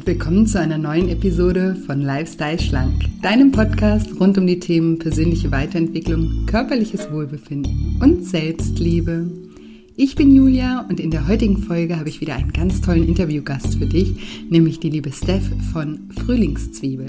und willkommen zu einer neuen Episode von Lifestyle Schlank, deinem Podcast rund um die Themen persönliche Weiterentwicklung, körperliches Wohlbefinden und Selbstliebe. Ich bin Julia und in der heutigen Folge habe ich wieder einen ganz tollen Interviewgast für dich, nämlich die liebe Steph von Frühlingszwiebel.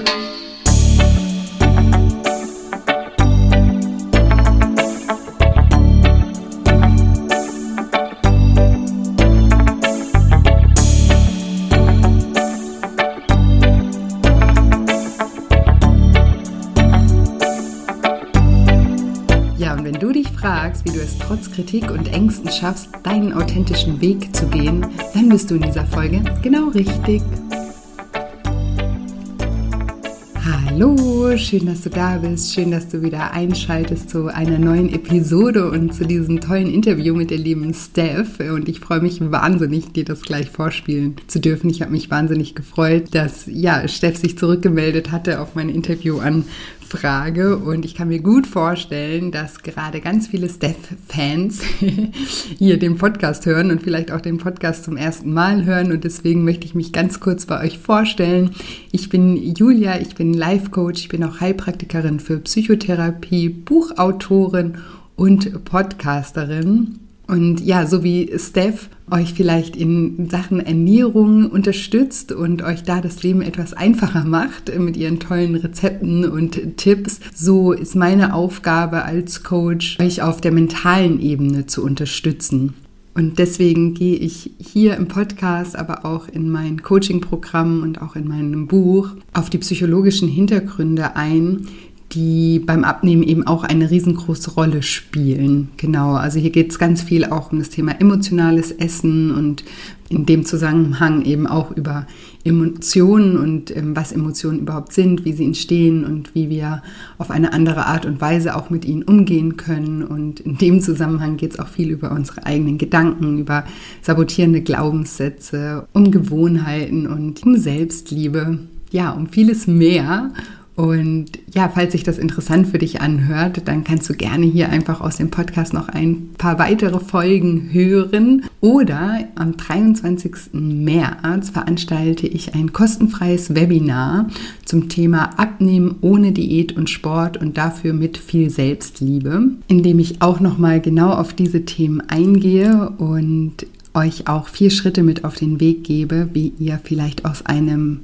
Wie du es trotz Kritik und Ängsten schaffst, deinen authentischen Weg zu gehen, dann bist du in dieser Folge genau richtig. Hallo, schön, dass du da bist. Schön, dass du wieder einschaltest zu einer neuen Episode und zu diesem tollen Interview mit der lieben Steph. Und ich freue mich wahnsinnig, dir das gleich vorspielen zu dürfen. Ich habe mich wahnsinnig gefreut, dass ja, Steph sich zurückgemeldet hatte auf mein Interview an Frage und ich kann mir gut vorstellen, dass gerade ganz viele Steph-Fans hier den Podcast hören und vielleicht auch den Podcast zum ersten Mal hören und deswegen möchte ich mich ganz kurz bei euch vorstellen. Ich bin Julia, ich bin Life-Coach, ich bin auch Heilpraktikerin für Psychotherapie, Buchautorin und Podcasterin. Und ja, so wie Steph euch vielleicht in Sachen Ernährung unterstützt und euch da das Leben etwas einfacher macht mit ihren tollen Rezepten und Tipps, so ist meine Aufgabe als Coach, euch auf der mentalen Ebene zu unterstützen. Und deswegen gehe ich hier im Podcast, aber auch in mein Coaching-Programm und auch in meinem Buch auf die psychologischen Hintergründe ein, die beim Abnehmen eben auch eine riesengroße Rolle spielen. Genau, also hier geht es ganz viel auch um das Thema emotionales Essen und in dem Zusammenhang eben auch über Emotionen und ähm, was Emotionen überhaupt sind, wie sie entstehen und wie wir auf eine andere Art und Weise auch mit ihnen umgehen können. Und in dem Zusammenhang geht es auch viel über unsere eigenen Gedanken, über sabotierende Glaubenssätze, um Gewohnheiten und um Selbstliebe. Ja, um vieles mehr. Und ja, falls sich das interessant für dich anhört, dann kannst du gerne hier einfach aus dem Podcast noch ein paar weitere Folgen hören. Oder am 23. März veranstalte ich ein kostenfreies Webinar zum Thema Abnehmen ohne Diät und Sport und dafür mit viel Selbstliebe, in dem ich auch nochmal genau auf diese Themen eingehe und euch auch vier Schritte mit auf den Weg gebe, wie ihr vielleicht aus einem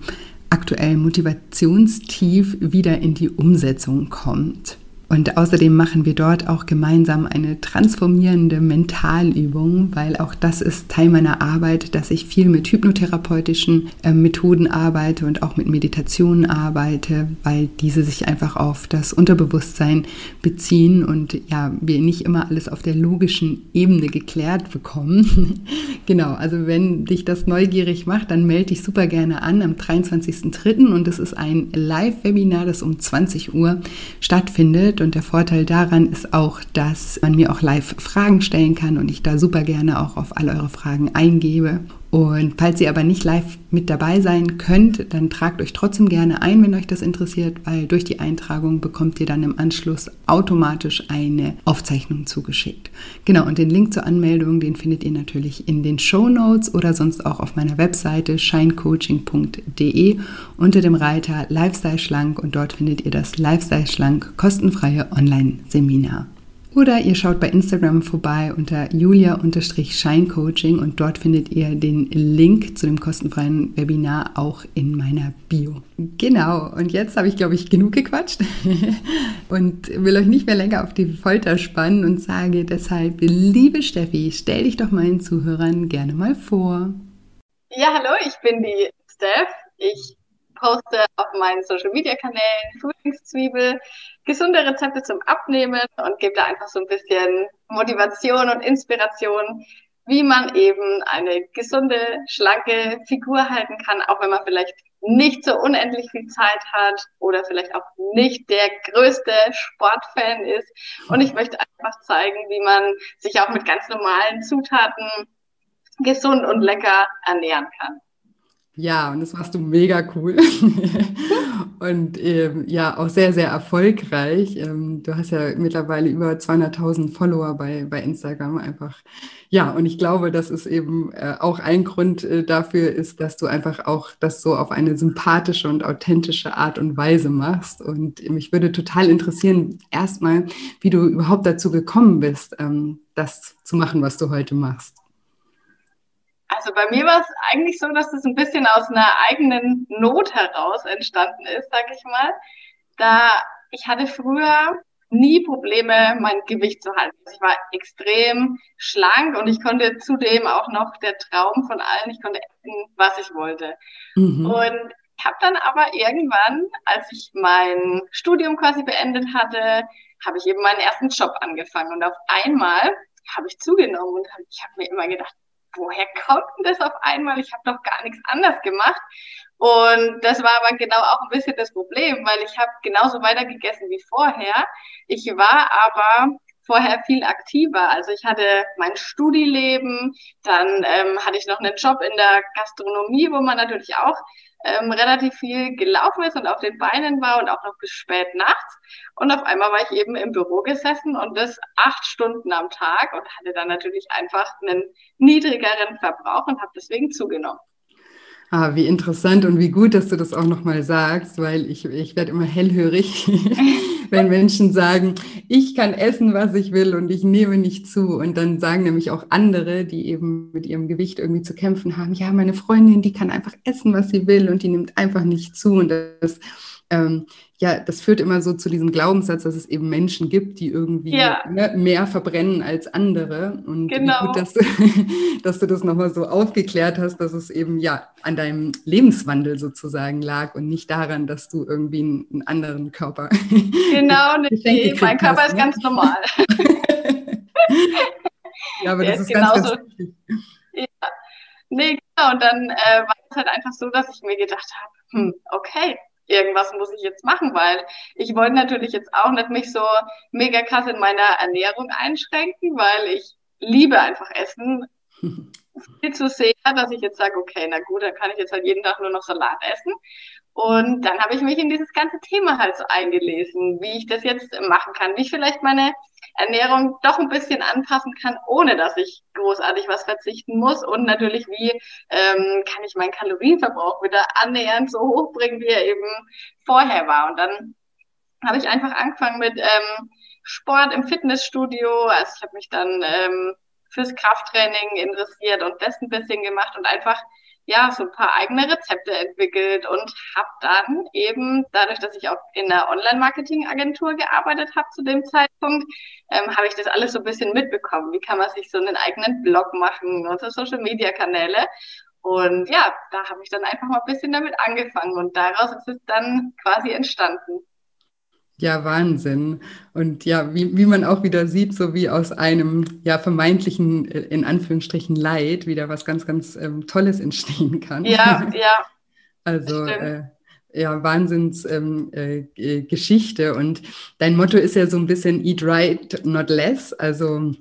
aktuellen Motivationstief wieder in die Umsetzung kommt. Und außerdem machen wir dort auch gemeinsam eine transformierende Mentalübung, weil auch das ist Teil meiner Arbeit, dass ich viel mit hypnotherapeutischen äh, Methoden arbeite und auch mit Meditationen arbeite, weil diese sich einfach auf das Unterbewusstsein beziehen und ja, wir nicht immer alles auf der logischen Ebene geklärt bekommen. genau, also wenn dich das neugierig macht, dann melde dich super gerne an am 23.03. und es ist ein Live-Webinar, das um 20 Uhr stattfindet wird. Und der Vorteil daran ist auch, dass man mir auch live Fragen stellen kann und ich da super gerne auch auf all eure Fragen eingebe. Und falls ihr aber nicht live mit dabei sein könnt, dann tragt euch trotzdem gerne ein, wenn euch das interessiert, weil durch die Eintragung bekommt ihr dann im Anschluss automatisch eine Aufzeichnung zugeschickt. Genau, und den Link zur Anmeldung, den findet ihr natürlich in den Show Notes oder sonst auch auf meiner Webseite shinecoaching.de unter dem Reiter Lifestyle Schlank und dort findet ihr das Lifestyle Schlank kostenfreie Online-Seminar. Oder ihr schaut bei Instagram vorbei unter julia-scheincoaching und dort findet ihr den Link zu dem kostenfreien Webinar auch in meiner Bio. Genau, und jetzt habe ich, glaube ich, genug gequatscht und will euch nicht mehr länger auf die Folter spannen und sage deshalb, liebe Steffi, stell dich doch meinen Zuhörern gerne mal vor. Ja, hallo, ich bin die Steph. Ich poste auf meinen Social Media Kanälen Frühlingszwiebel, gesunde Rezepte zum Abnehmen und gebe da einfach so ein bisschen Motivation und Inspiration, wie man eben eine gesunde, schlanke Figur halten kann, auch wenn man vielleicht nicht so unendlich viel Zeit hat oder vielleicht auch nicht der größte Sportfan ist. Und ich möchte einfach zeigen, wie man sich auch mit ganz normalen Zutaten gesund und lecker ernähren kann. Ja, und das machst du mega cool. und ähm, ja, auch sehr, sehr erfolgreich. Ähm, du hast ja mittlerweile über 200.000 Follower bei, bei Instagram einfach. Ja, und ich glaube, dass es eben äh, auch ein Grund äh, dafür ist, dass du einfach auch das so auf eine sympathische und authentische Art und Weise machst. Und mich würde total interessieren, erstmal, wie du überhaupt dazu gekommen bist, ähm, das zu machen, was du heute machst. Also bei mir war es eigentlich so, dass es ein bisschen aus einer eigenen Not heraus entstanden ist, sag ich mal. Da ich hatte früher nie Probleme, mein Gewicht zu halten. Also ich war extrem schlank und ich konnte zudem auch noch der Traum von allen, ich konnte essen, was ich wollte. Mhm. Und ich habe dann aber irgendwann, als ich mein Studium quasi beendet hatte, habe ich eben meinen ersten Job angefangen und auf einmal habe ich zugenommen und ich habe mir immer gedacht, woher kommt denn das auf einmal? Ich habe doch gar nichts anders gemacht. Und das war aber genau auch ein bisschen das Problem, weil ich habe genauso weiter gegessen wie vorher. Ich war aber vorher viel aktiver. Also ich hatte mein Studileben, dann ähm, hatte ich noch einen Job in der Gastronomie, wo man natürlich auch ähm, relativ viel gelaufen ist und auf den Beinen war und auch noch bis spät nachts. Und auf einmal war ich eben im Büro gesessen und das acht Stunden am Tag und hatte dann natürlich einfach einen niedrigeren Verbrauch und habe deswegen zugenommen. Ah, wie interessant und wie gut, dass du das auch nochmal sagst, weil ich, ich werde immer hellhörig, wenn Menschen sagen, ich kann essen, was ich will und ich nehme nicht zu. Und dann sagen nämlich auch andere, die eben mit ihrem Gewicht irgendwie zu kämpfen haben, ja, meine Freundin, die kann einfach essen, was sie will und die nimmt einfach nicht zu. Und das ähm, ja, das führt immer so zu diesem Glaubenssatz, dass es eben Menschen gibt, die irgendwie ja. ne, mehr verbrennen als andere. Und genau. gut, dass du, dass du das nochmal so aufgeklärt hast, dass es eben ja an deinem Lebenswandel sozusagen lag und nicht daran, dass du irgendwie einen, anderen Körper. Genau, nee, mein Körper hast, ist ne? ganz normal. ja, aber Der das ist, ist ganz, genauso. ganz wichtig. Ja. Nee, genau. Und dann äh, war es halt einfach so, dass ich mir gedacht habe, hm, okay, irgendwas muss ich jetzt machen, weil ich wollte natürlich jetzt auch nicht mich so mega krass in meiner Ernährung einschränken, weil ich liebe einfach Essen viel zu sehr, dass ich jetzt sage, okay, na gut, dann kann ich jetzt halt jeden Tag nur noch Salat essen. Und dann habe ich mich in dieses ganze Thema halt so eingelesen, wie ich das jetzt machen kann, wie ich vielleicht meine Ernährung doch ein bisschen anpassen kann, ohne dass ich großartig was verzichten muss. Und natürlich, wie ähm, kann ich meinen Kalorienverbrauch wieder annähernd so hoch bringen, wie er eben vorher war. Und dann habe ich einfach angefangen mit ähm, Sport im Fitnessstudio. Also ich habe mich dann ähm, fürs Krafttraining interessiert und das ein bisschen gemacht und einfach ja, so ein paar eigene Rezepte entwickelt und habe dann eben, dadurch, dass ich auch in einer Online-Marketing-Agentur gearbeitet habe zu dem Zeitpunkt, ähm, habe ich das alles so ein bisschen mitbekommen. Wie kann man sich so einen eigenen Blog machen und so Social-Media-Kanäle. Und ja, da habe ich dann einfach mal ein bisschen damit angefangen und daraus ist es dann quasi entstanden. Ja, Wahnsinn. Und ja, wie, wie man auch wieder sieht, so wie aus einem ja vermeintlichen, äh, in Anführungsstrichen, Leid wieder was ganz, ganz ähm, Tolles entstehen kann. Ja, ja. Also äh, ja, Wahnsinnsgeschichte. Ähm, äh, und dein Motto ist ja so ein bisschen Eat right, not less. Also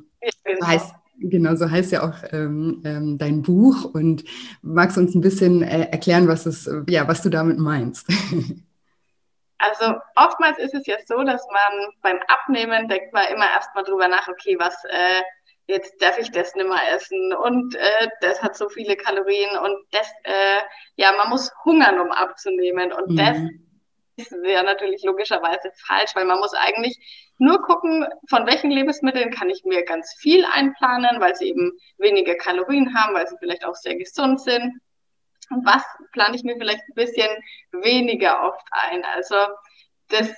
genau. heißt, genau so heißt ja auch ähm, ähm, dein Buch. Und magst du uns ein bisschen äh, erklären, was es, ja, was du damit meinst? Also oftmals ist es ja so, dass man beim Abnehmen denkt man immer erstmal drüber nach, okay, was äh, jetzt darf ich das nicht mehr essen? Und äh, das hat so viele Kalorien und das, äh, ja, man muss hungern, um abzunehmen. Und mhm. das ist ja natürlich logischerweise falsch, weil man muss eigentlich nur gucken, von welchen Lebensmitteln kann ich mir ganz viel einplanen, weil sie eben weniger Kalorien haben, weil sie vielleicht auch sehr gesund sind was plane ich mir vielleicht ein bisschen weniger oft ein. Also das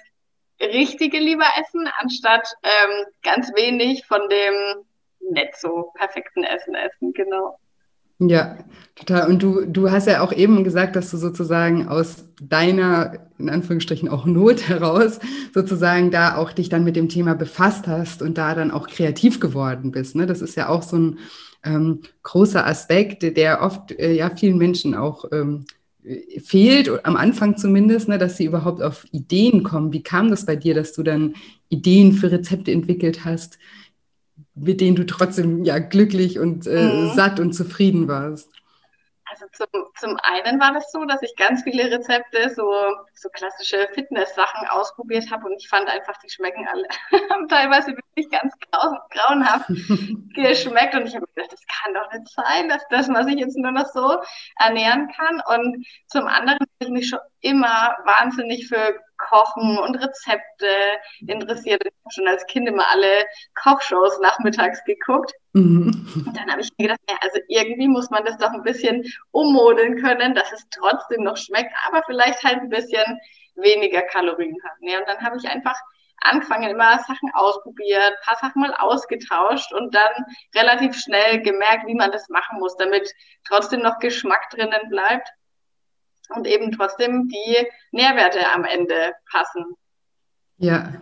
richtige lieber essen, anstatt ähm, ganz wenig von dem nicht so perfekten Essen essen, genau. Ja, total. Und du, du hast ja auch eben gesagt, dass du sozusagen aus deiner, in Anführungsstrichen, auch Not heraus sozusagen da auch dich dann mit dem Thema befasst hast und da dann auch kreativ geworden bist. Ne? Das ist ja auch so ein ähm, großer Aspekt, der oft äh, ja vielen Menschen auch ähm, fehlt, am Anfang zumindest, ne, dass sie überhaupt auf Ideen kommen. Wie kam das bei dir, dass du dann Ideen für Rezepte entwickelt hast, mit denen du trotzdem ja glücklich und äh, mhm. satt und zufrieden warst? Zum, zum einen war das so, dass ich ganz viele Rezepte, so, so klassische Fitness-Sachen ausprobiert habe und ich fand einfach, die schmecken alle teilweise wirklich ganz grau grauenhaft geschmeckt und ich habe gedacht, das kann doch nicht sein, dass, dass man sich jetzt nur noch so ernähren kann. Und zum anderen habe ich mich schon immer wahnsinnig für Kochen und Rezepte interessiert. Ich habe schon als Kind immer alle Kochshows nachmittags geguckt. Mhm. Und dann habe ich mir gedacht, ja, also irgendwie muss man das doch ein bisschen ummodeln können, dass es trotzdem noch schmeckt, aber vielleicht halt ein bisschen weniger Kalorien hat. Ja, und dann habe ich einfach angefangen, immer Sachen ausprobiert, paar Sachen mal ausgetauscht und dann relativ schnell gemerkt, wie man das machen muss, damit trotzdem noch Geschmack drinnen bleibt und eben trotzdem die Nährwerte am Ende passen. Ja,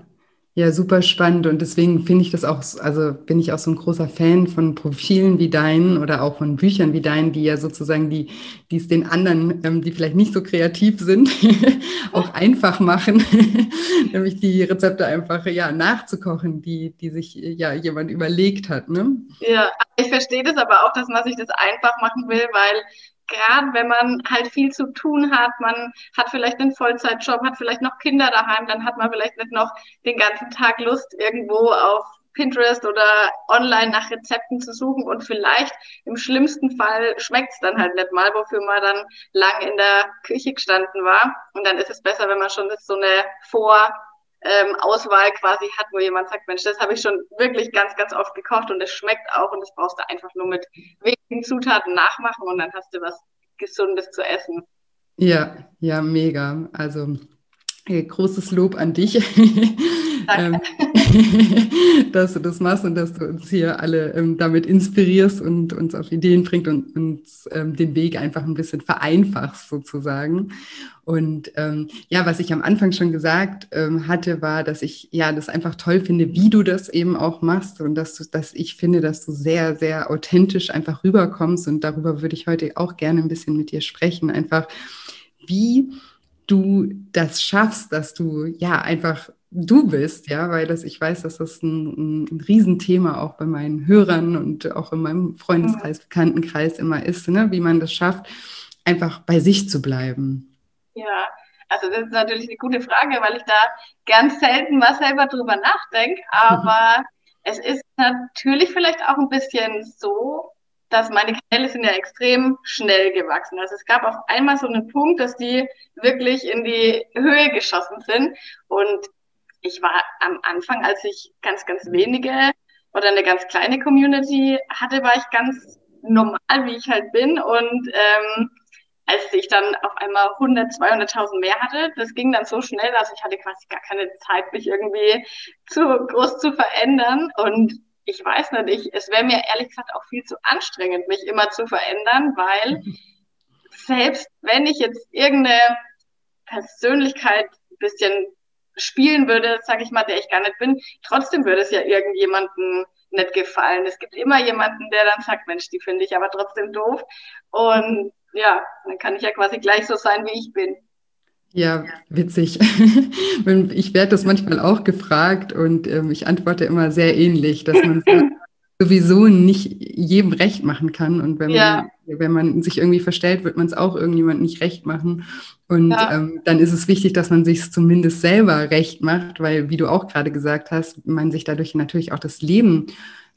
ja, super spannend und deswegen finde ich das auch, also bin ich auch so ein großer Fan von Profilen wie deinen oder auch von Büchern wie deinen, die ja sozusagen die, die es den anderen, ähm, die vielleicht nicht so kreativ sind, auch einfach machen, nämlich die Rezepte einfach ja nachzukochen, die, die sich ja jemand überlegt hat. Ne? Ja, ich verstehe das aber auch, dass man sich das einfach machen will, weil gerade wenn man halt viel zu tun hat, man hat vielleicht einen Vollzeitjob, hat vielleicht noch Kinder daheim, dann hat man vielleicht nicht noch den ganzen Tag Lust, irgendwo auf Pinterest oder online nach Rezepten zu suchen und vielleicht im schlimmsten Fall schmeckt es dann halt nicht mal, wofür man dann lang in der Küche gestanden war. Und dann ist es besser, wenn man schon so eine Vor- ähm, Auswahl quasi hat, wo jemand sagt, Mensch, das habe ich schon wirklich ganz, ganz oft gekocht und es schmeckt auch und das brauchst du einfach nur mit wenigen Zutaten nachmachen und dann hast du was Gesundes zu essen. Ja, ja, mega. Also großes Lob an dich. ähm, dass du das machst und dass du uns hier alle ähm, damit inspirierst und uns auf Ideen bringt und uns ähm, den Weg einfach ein bisschen vereinfachst sozusagen. Und ähm, ja, was ich am Anfang schon gesagt ähm, hatte, war, dass ich ja das einfach toll finde, wie du das eben auch machst und dass du, dass ich finde, dass du sehr, sehr authentisch einfach rüberkommst und darüber würde ich heute auch gerne ein bisschen mit dir sprechen. Einfach wie du das schaffst, dass du ja einfach du bist, ja, weil das, ich weiß, dass das ein, ein Riesenthema auch bei meinen Hörern und auch in meinem Freundeskreis, Bekanntenkreis immer ist, ne, wie man das schafft, einfach bei sich zu bleiben. Ja, also das ist natürlich eine gute Frage, weil ich da ganz selten mal selber drüber nachdenke, aber es ist natürlich vielleicht auch ein bisschen so, dass meine Kanäle sind ja extrem schnell gewachsen. Also es gab auf einmal so einen Punkt, dass die wirklich in die Höhe geschossen sind. Und ich war am Anfang, als ich ganz, ganz wenige oder eine ganz kleine Community hatte, war ich ganz normal, wie ich halt bin. Und ähm, als ich dann auf einmal 100, 200.000 mehr hatte, das ging dann so schnell, dass ich hatte quasi gar keine Zeit, mich irgendwie zu groß zu verändern. Und ich weiß nicht, ich, es wäre mir ehrlich gesagt auch viel zu anstrengend, mich immer zu verändern, weil selbst wenn ich jetzt irgendeine Persönlichkeit ein bisschen spielen würde, sage ich mal, der ich gar nicht bin, trotzdem würde es ja irgendjemanden nicht gefallen. Es gibt immer jemanden, der dann sagt, Mensch, die finde ich aber trotzdem doof. Und ja, dann kann ich ja quasi gleich so sein, wie ich bin. Ja, witzig. ich werde das manchmal auch gefragt und ähm, ich antworte immer sehr ähnlich, dass man sowieso nicht jedem recht machen kann. Und wenn, ja. man, wenn man sich irgendwie verstellt, wird man es auch irgendjemand nicht recht machen. Und ja. ähm, dann ist es wichtig, dass man sich zumindest selber recht macht, weil, wie du auch gerade gesagt hast, man sich dadurch natürlich auch das Leben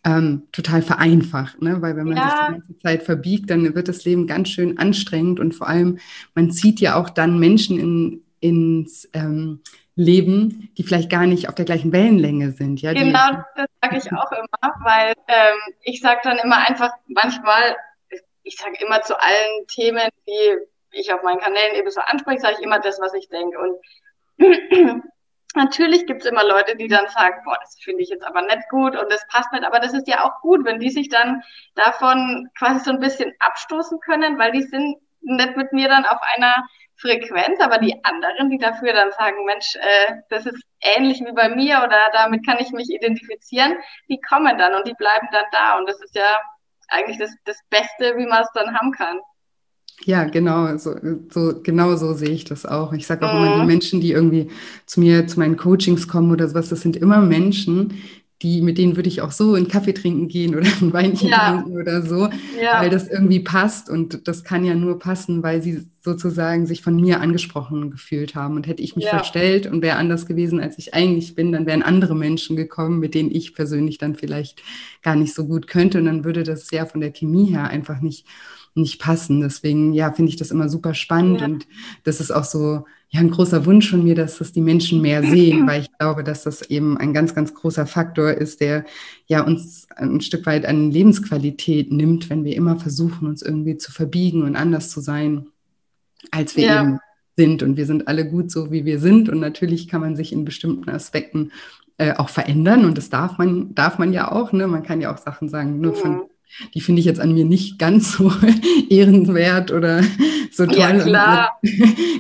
ähm, total vereinfacht. Ne? Weil wenn man ja. sich die ganze Zeit verbiegt, dann wird das Leben ganz schön anstrengend und vor allem, man zieht ja auch dann Menschen in, ins ähm, Leben, die vielleicht gar nicht auf der gleichen Wellenlänge sind. Ja, genau, das sage ich auch immer, weil ähm, ich sage dann immer einfach manchmal, ich sage immer zu allen Themen, die ich auf meinen Kanälen eben so anspreche, sage ich immer das, was ich denke. Und natürlich gibt es immer Leute, die dann sagen, boah, das finde ich jetzt aber nicht gut und das passt nicht. Aber das ist ja auch gut, wenn die sich dann davon quasi so ein bisschen abstoßen können, weil die sind nicht mit mir dann auf einer Frequenz, aber die anderen, die dafür dann sagen, Mensch, äh, das ist ähnlich wie bei mir oder damit kann ich mich identifizieren, die kommen dann und die bleiben dann da. Und das ist ja eigentlich das, das Beste, wie man es dann haben kann. Ja, genau, so, so, genau so sehe ich das auch. Ich sage auch mhm. immer, die Menschen, die irgendwie zu mir, zu meinen Coachings kommen oder sowas, das sind immer Menschen, die, mit denen würde ich auch so einen Kaffee trinken gehen oder ein Weinchen ja. trinken oder so, ja. weil das irgendwie passt und das kann ja nur passen, weil sie sozusagen sich von mir angesprochen gefühlt haben. Und hätte ich mich ja. verstellt und wäre anders gewesen, als ich eigentlich bin, dann wären andere Menschen gekommen, mit denen ich persönlich dann vielleicht gar nicht so gut könnte und dann würde das ja von der Chemie her einfach nicht nicht passen. Deswegen, ja, finde ich das immer super spannend und das ist auch so, ja, ein großer Wunsch von mir, dass das die Menschen mehr sehen, weil ich glaube, dass das eben ein ganz, ganz großer Faktor ist, der ja uns ein Stück weit an Lebensqualität nimmt, wenn wir immer versuchen, uns irgendwie zu verbiegen und anders zu sein, als wir ja. eben sind. Und wir sind alle gut so, wie wir sind. Und natürlich kann man sich in bestimmten Aspekten äh, auch verändern. Und das darf man, darf man ja auch. Ne? Man kann ja auch Sachen sagen, nur von die finde ich jetzt an mir nicht ganz so ehrenwert oder so toll. Ja, klar.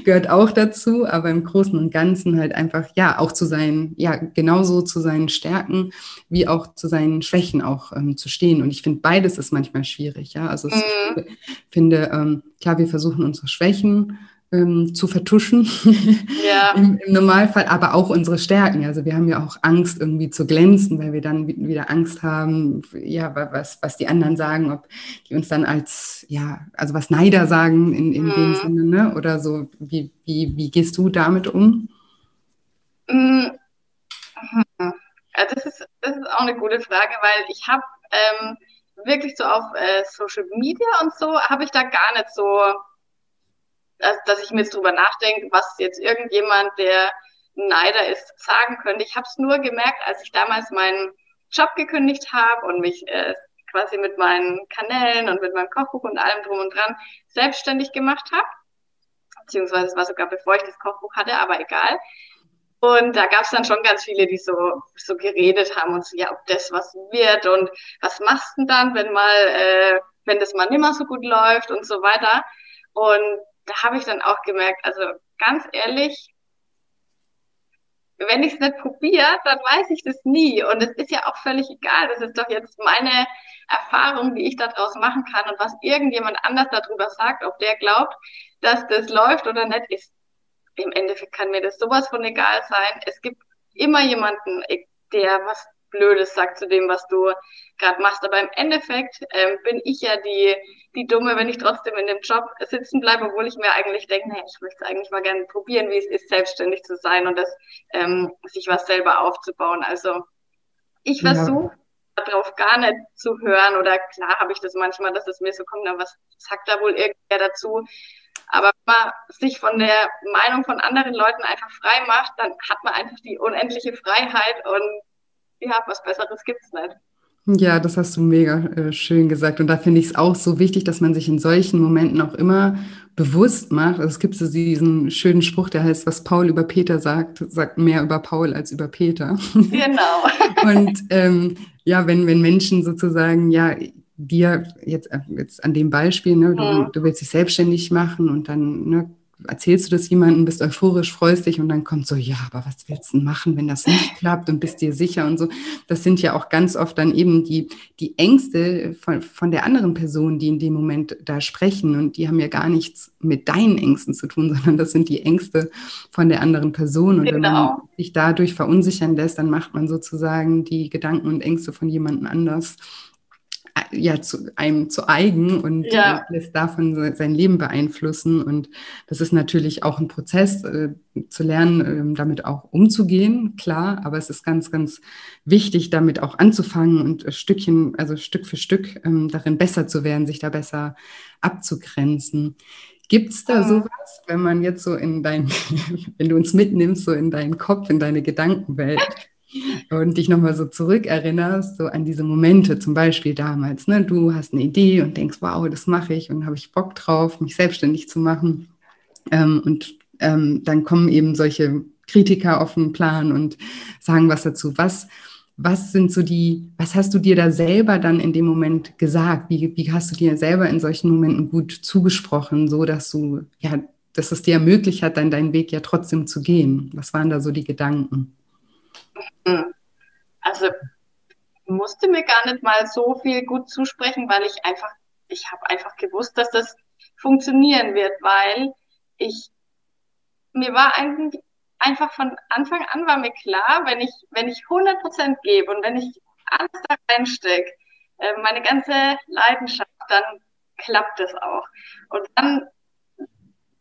gehört auch dazu, aber im Großen und Ganzen halt einfach, ja, auch zu seinen, ja, genauso zu seinen Stärken wie auch zu seinen Schwächen auch ähm, zu stehen. Und ich finde, beides ist manchmal schwierig, ja. Also mhm. ich finde, ähm, klar, wir versuchen unsere Schwächen ähm, zu vertuschen ja. Im, Im, Normalfall, aber auch unsere Stärken. Also wir haben ja auch Angst, irgendwie zu glänzen, weil wir dann wieder Angst haben, ja, was, was die anderen sagen, ob die uns dann als, ja, also was Neider sagen in, in mhm. dem Sinne, ne? Oder so, wie, wie, wie gehst du damit um? Mhm. Ja, das ist, das ist auch eine gute Frage, weil ich habe ähm, wirklich so auf äh, Social Media und so, habe ich da gar nicht so dass, dass ich mir jetzt drüber nachdenke, was jetzt irgendjemand, der Neider ist, sagen könnte. Ich habe es nur gemerkt, als ich damals meinen Job gekündigt habe und mich äh, quasi mit meinen Kanälen und mit meinem Kochbuch und allem drum und dran selbstständig gemacht habe. Beziehungsweise es war sogar bevor ich das Kochbuch hatte, aber egal. Und da gab es dann schon ganz viele, die so, so geredet haben und so, ja, ob das was wird und was machst du denn dann, wenn mal, äh, wenn das mal nimmer so gut läuft und so weiter. Und da habe ich dann auch gemerkt, also ganz ehrlich, wenn ich es nicht probiere, dann weiß ich das nie. Und es ist ja auch völlig egal. Das ist doch jetzt meine Erfahrung, die ich daraus machen kann. Und was irgendjemand anders darüber sagt, ob der glaubt, dass das läuft oder nicht, ist im Endeffekt kann mir das sowas von egal sein. Es gibt immer jemanden, der was Blödes sagt zu dem, was du gerade machst. Aber im Endeffekt ähm, bin ich ja die, die Dumme, wenn ich trotzdem in dem Job sitzen bleibe, obwohl ich mir eigentlich denke, nee, ich möchte eigentlich mal gerne probieren, wie es ist, selbstständig zu sein und das, ähm, sich was selber aufzubauen. Also ich versuche ja. darauf gar nicht zu hören oder klar habe ich das manchmal, dass es mir so kommt, aber was sagt da wohl irgendwer dazu? Aber wenn man sich von der Meinung von anderen Leuten einfach frei macht, dann hat man einfach die unendliche Freiheit und ja, was Besseres gibt es nicht. Ja, das hast du mega äh, schön gesagt. Und da finde ich es auch so wichtig, dass man sich in solchen Momenten auch immer bewusst macht. Also es gibt so diesen schönen Spruch, der heißt, was Paul über Peter sagt, sagt mehr über Paul als über Peter. Genau. Und ähm, ja, wenn, wenn Menschen sozusagen, ja, dir jetzt, äh, jetzt an dem Beispiel, ne, du, mhm. du willst dich selbstständig machen und dann ne, erzählst du das jemandem, bist euphorisch, freust dich und dann kommt so, ja, aber was willst du machen, wenn das nicht klappt und bist dir sicher und so. Das sind ja auch ganz oft dann eben die, die Ängste von, von der anderen Person, die in dem Moment da sprechen und die haben ja gar nichts mit deinen Ängsten zu tun, sondern das sind die Ängste von der anderen Person. Und genau. wenn man genau. sich dadurch verunsichern lässt, dann macht man sozusagen die Gedanken und Ängste von jemandem anders ja, zu einem zu eigen und ja. lässt davon sein Leben beeinflussen. Und das ist natürlich auch ein Prozess, äh, zu lernen, äh, damit auch umzugehen, klar. Aber es ist ganz, ganz wichtig, damit auch anzufangen und äh, Stückchen, also Stück für Stück ähm, darin besser zu werden, sich da besser abzugrenzen. Gibt es da sowas, wenn man jetzt so in dein, wenn du uns mitnimmst, so in deinen Kopf, in deine Gedankenwelt, und dich nochmal so zurückerinnerst, so an diese Momente, zum Beispiel damals, ne? du hast eine Idee und denkst, wow, das mache ich und habe ich Bock drauf, mich selbstständig zu machen. Ähm, und ähm, dann kommen eben solche Kritiker auf den Plan und sagen was dazu. Was, was sind so die, was hast du dir da selber dann in dem Moment gesagt? Wie, wie hast du dir selber in solchen Momenten gut zugesprochen, so dass du, ja, dass es dir ermöglicht hat, dann deinen Weg ja trotzdem zu gehen? Was waren da so die Gedanken? Also musste mir gar nicht mal so viel gut zusprechen, weil ich einfach, ich habe einfach gewusst, dass das funktionieren wird, weil ich, mir war eigentlich einfach von Anfang an war mir klar, wenn ich, wenn ich 100 Prozent gebe und wenn ich alles da reinstecke, äh, meine ganze Leidenschaft, dann klappt es auch. Und dann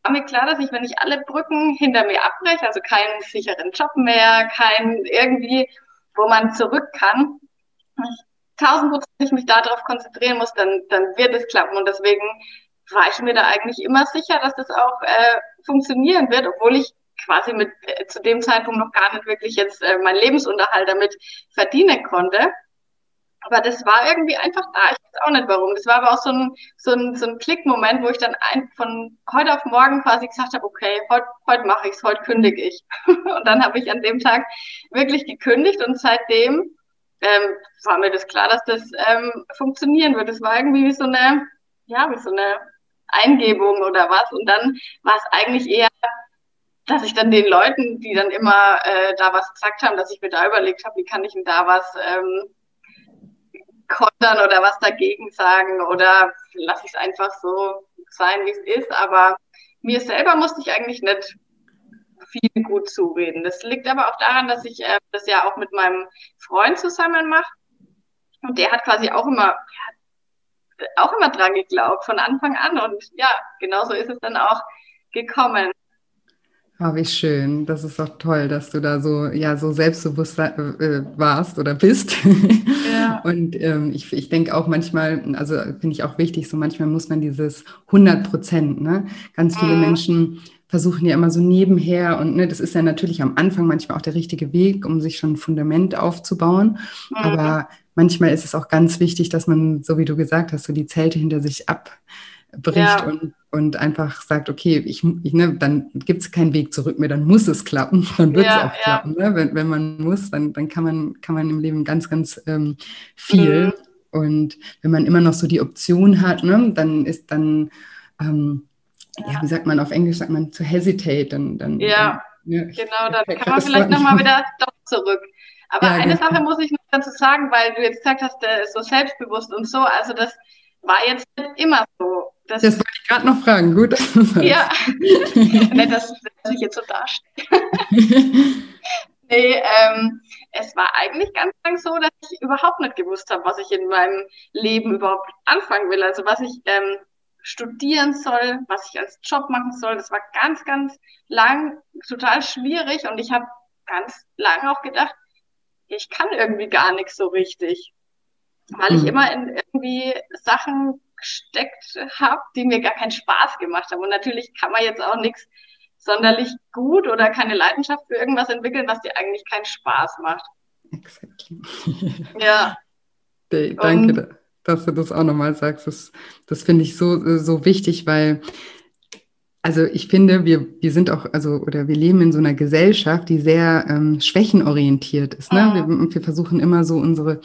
war mir klar, dass ich, wenn ich alle Brücken hinter mir abbreche, also keinen sicheren Job mehr, kein irgendwie, wo man zurück kann, tausendprozentig mich darauf konzentrieren muss, dann, dann wird es klappen. Und deswegen war ich mir da eigentlich immer sicher, dass das auch äh, funktionieren wird, obwohl ich quasi mit äh, zu dem Zeitpunkt noch gar nicht wirklich jetzt äh, meinen Lebensunterhalt damit verdienen konnte. Aber das war irgendwie einfach da. Ich weiß auch nicht warum. Das war aber auch so ein, so ein, so ein Klickmoment, wo ich dann ein, von heute auf morgen quasi gesagt habe, okay, heute, heute mache ich es, heute kündige ich. und dann habe ich an dem Tag wirklich gekündigt und seitdem ähm, war mir das klar, dass das ähm, funktionieren wird. Das war irgendwie wie so eine, ja, wie so eine Eingebung oder was. Und dann war es eigentlich eher, dass ich dann den Leuten, die dann immer äh, da was gesagt haben, dass ich mir da überlegt habe, wie kann ich denn da was ähm, kontern oder was dagegen sagen oder lasse ich es einfach so sein, wie es ist. Aber mir selber musste ich eigentlich nicht viel gut zureden. Das liegt aber auch daran, dass ich äh, das ja auch mit meinem Freund zusammen mache. Und der hat quasi auch immer, auch immer dran geglaubt, von Anfang an. Und ja, genauso ist es dann auch gekommen. Oh, wie schön. Das ist doch toll, dass du da so, ja, so selbstbewusst äh, warst oder bist. Ja. Und ähm, ich, ich denke auch manchmal, also finde ich auch wichtig, so manchmal muss man dieses 100 Prozent, ne? Ganz viele mhm. Menschen versuchen ja immer so nebenher und ne, das ist ja natürlich am Anfang manchmal auch der richtige Weg, um sich schon ein Fundament aufzubauen. Mhm. Aber manchmal ist es auch ganz wichtig, dass man, so wie du gesagt hast, so die Zelte hinter sich abbricht ja. und, und einfach sagt, okay, ich, ich ne, dann gibt es keinen Weg zurück mehr, dann muss es klappen, dann wird es ja, auch ja. klappen. Ne? Wenn, wenn man muss, dann, dann kann man, kann man im Leben ganz, ganz ähm, viel. Mhm. Und wenn man immer noch so die Option hat, ne, dann ist dann ähm, ja. wie sagt man auf Englisch, sagt man to hesitate, dann, dann ja, ja genau, dann kann man vielleicht nochmal wieder doch zurück. Aber ja, eine genau. Sache muss ich noch dazu sagen, weil du jetzt gesagt hast, der ist so selbstbewusst und so, also das war jetzt nicht immer so. Das, das wollte ich gerade noch fragen, gut. Ja, nicht, dass, dass ich jetzt so dastehe. nee, ähm, es war eigentlich ganz lang so, dass ich überhaupt nicht gewusst habe, was ich in meinem Leben überhaupt anfangen will. Also was ich ähm, studieren soll, was ich als Job machen soll. Das war ganz, ganz lang total schwierig und ich habe ganz lang auch gedacht, ich kann irgendwie gar nichts so richtig, weil ich mhm. immer in irgendwie Sachen gesteckt habe, die mir gar keinen Spaß gemacht haben. Und natürlich kann man jetzt auch nichts sonderlich gut oder keine Leidenschaft für irgendwas entwickeln, was dir eigentlich keinen Spaß macht. Exactly. ja. Danke. Und, dass du das auch nochmal sagst. Das, das finde ich so, so wichtig, weil, also ich finde, wir, wir sind auch, also, oder wir leben in so einer Gesellschaft, die sehr ähm, schwächenorientiert ist. Ne? Wir, wir versuchen immer so unsere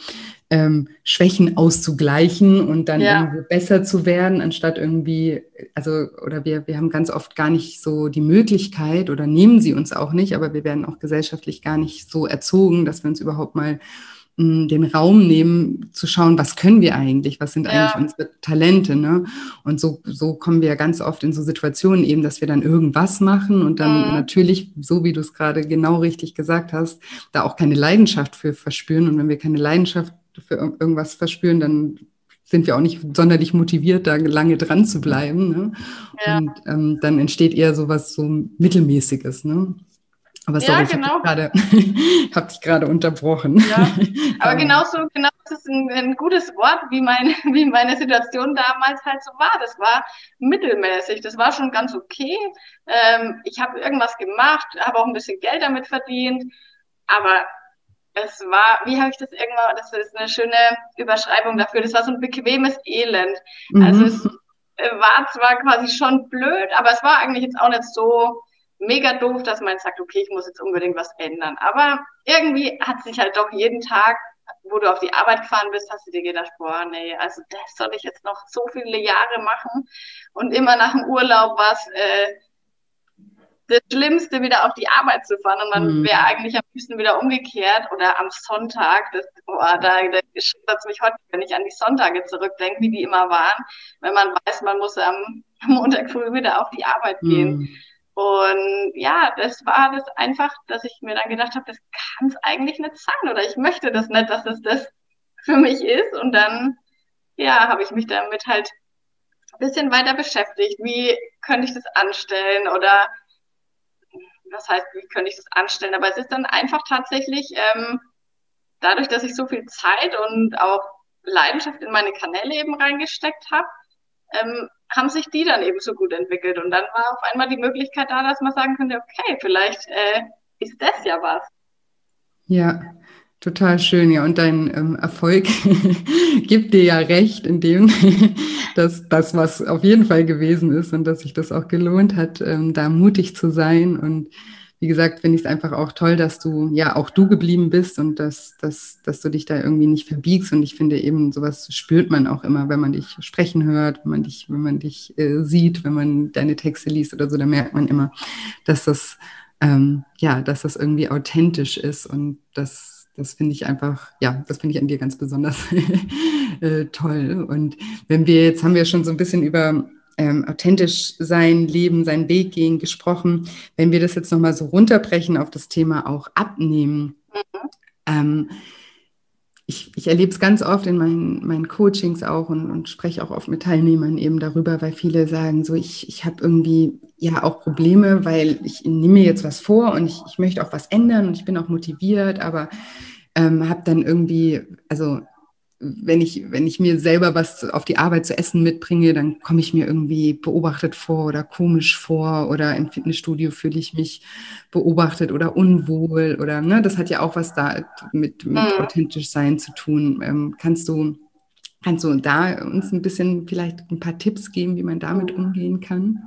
ähm, Schwächen auszugleichen und dann ja. irgendwie besser zu werden, anstatt irgendwie, also, oder wir, wir haben ganz oft gar nicht so die Möglichkeit oder nehmen sie uns auch nicht, aber wir werden auch gesellschaftlich gar nicht so erzogen, dass wir uns überhaupt mal den Raum nehmen, zu schauen, was können wir eigentlich, was sind ja. eigentlich unsere Talente. Ne? Und so, so kommen wir ja ganz oft in so Situationen eben, dass wir dann irgendwas machen und dann mhm. natürlich, so wie du es gerade genau richtig gesagt hast, da auch keine Leidenschaft für verspüren. Und wenn wir keine Leidenschaft für irgendwas verspüren, dann sind wir auch nicht sonderlich motiviert, da lange dran zu bleiben. Ne? Ja. Und ähm, dann entsteht eher so was so Mittelmäßiges. Ne? Aber sorry, ja, genau. ich habe dich gerade unterbrochen. Ja, aber genauso, genau das ist ein, ein, gutes Wort, wie, mein, wie meine Situation damals halt so war. Das war mittelmäßig, das war schon ganz okay. Ähm, ich habe irgendwas gemacht, habe auch ein bisschen Geld damit verdient, aber es war, wie habe ich das irgendwann, das ist eine schöne Überschreibung dafür, das war so ein bequemes Elend. Also mhm. es äh, war zwar quasi schon blöd, aber es war eigentlich jetzt auch nicht so mega doof, dass man sagt, okay, ich muss jetzt unbedingt was ändern. Aber irgendwie hat sich halt doch jeden Tag, wo du auf die Arbeit gefahren bist, hast du dir gedacht, boah, nee, also das soll ich jetzt noch so viele Jahre machen. Und immer nach dem Urlaub war es äh, das Schlimmste, wieder auf die Arbeit zu fahren. Und man mhm. wäre eigentlich am liebsten wieder umgekehrt oder am Sonntag. Das, boah, da, da schüttert mich heute, wenn ich an die Sonntage zurückdenke, wie die immer waren. Wenn man weiß, man muss am Montag früh wieder auf die Arbeit gehen. Mhm. Und ja, das war das einfach, dass ich mir dann gedacht habe, das kann es eigentlich nicht sein oder ich möchte das nicht, dass es das für mich ist. Und dann, ja, habe ich mich damit halt ein bisschen weiter beschäftigt. Wie könnte ich das anstellen oder was heißt, wie könnte ich das anstellen? Aber es ist dann einfach tatsächlich, ähm, dadurch, dass ich so viel Zeit und auch Leidenschaft in meine Kanäle eben reingesteckt habe, ähm, haben sich die dann eben so gut entwickelt. Und dann war auf einmal die Möglichkeit da, dass man sagen könnte, okay, vielleicht äh, ist das ja was. Ja, total schön. Ja, und dein ähm, Erfolg gibt dir ja recht, in dem, dass das, was auf jeden Fall gewesen ist und dass sich das auch gelohnt hat, ähm, da mutig zu sein und wie gesagt, finde ich es einfach auch toll, dass du, ja, auch du geblieben bist und dass, dass, dass du dich da irgendwie nicht verbiegst. Und ich finde eben, sowas spürt man auch immer, wenn man dich sprechen hört, wenn man dich, wenn man dich äh, sieht, wenn man deine Texte liest oder so, da merkt man immer, dass das, ähm, ja, dass das irgendwie authentisch ist und das, das finde ich einfach, ja, das finde ich an dir ganz besonders äh, toll. Und wenn wir, jetzt haben wir schon so ein bisschen über ähm, authentisch sein, leben, seinen Weg gehen gesprochen. Wenn wir das jetzt nochmal so runterbrechen auf das Thema auch abnehmen. Mhm. Ähm, ich, ich erlebe es ganz oft in meinen, meinen Coachings auch und, und spreche auch oft mit Teilnehmern eben darüber, weil viele sagen so, ich, ich habe irgendwie ja auch Probleme, weil ich nehme mir jetzt was vor und ich, ich möchte auch was ändern und ich bin auch motiviert, aber ähm, habe dann irgendwie, also wenn ich, wenn ich mir selber was auf die Arbeit zu essen mitbringe, dann komme ich mir irgendwie beobachtet vor oder komisch vor oder im Fitnessstudio fühle ich mich beobachtet oder unwohl oder ne, das hat ja auch was da mit, mit mhm. authentisch sein zu tun. Ähm, kannst du, kannst du da uns ein bisschen vielleicht ein paar Tipps geben, wie man damit umgehen kann?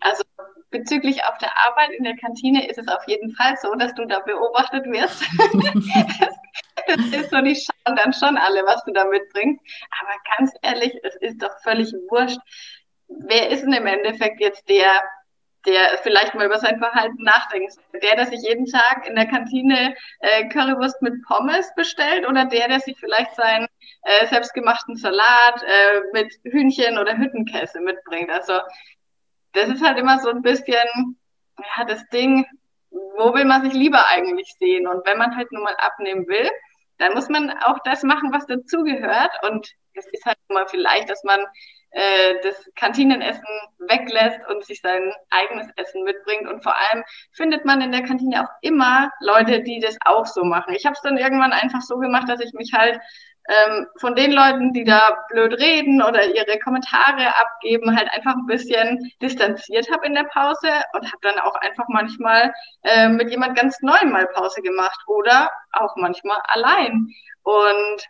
Also bezüglich auf der Arbeit in der Kantine ist es auf jeden Fall so, dass du da beobachtet wirst. das ist so, die schauen dann schon alle, was du da mitbringst. Aber ganz ehrlich, es ist doch völlig wurscht. Wer ist denn im Endeffekt jetzt der, der vielleicht mal über sein Verhalten nachdenkt? Der, der sich jeden Tag in der Kantine äh, Currywurst mit Pommes bestellt oder der, der sich vielleicht seinen äh, selbstgemachten Salat äh, mit Hühnchen oder Hüttenkäse mitbringt? Also das ist halt immer so ein bisschen, ja, das Ding, wo will man sich lieber eigentlich sehen? Und wenn man halt nur mal abnehmen will, dann muss man auch das machen, was dazugehört. Und es ist halt mal vielleicht, dass man äh, das Kantinenessen weglässt und sich sein eigenes Essen mitbringt. Und vor allem findet man in der Kantine auch immer Leute, die das auch so machen. Ich habe es dann irgendwann einfach so gemacht, dass ich mich halt ähm, von den Leuten, die da blöd reden oder ihre Kommentare abgeben, halt einfach ein bisschen distanziert habe in der Pause und habe dann auch einfach manchmal äh, mit jemand ganz Neuem mal Pause gemacht oder auch manchmal allein. Und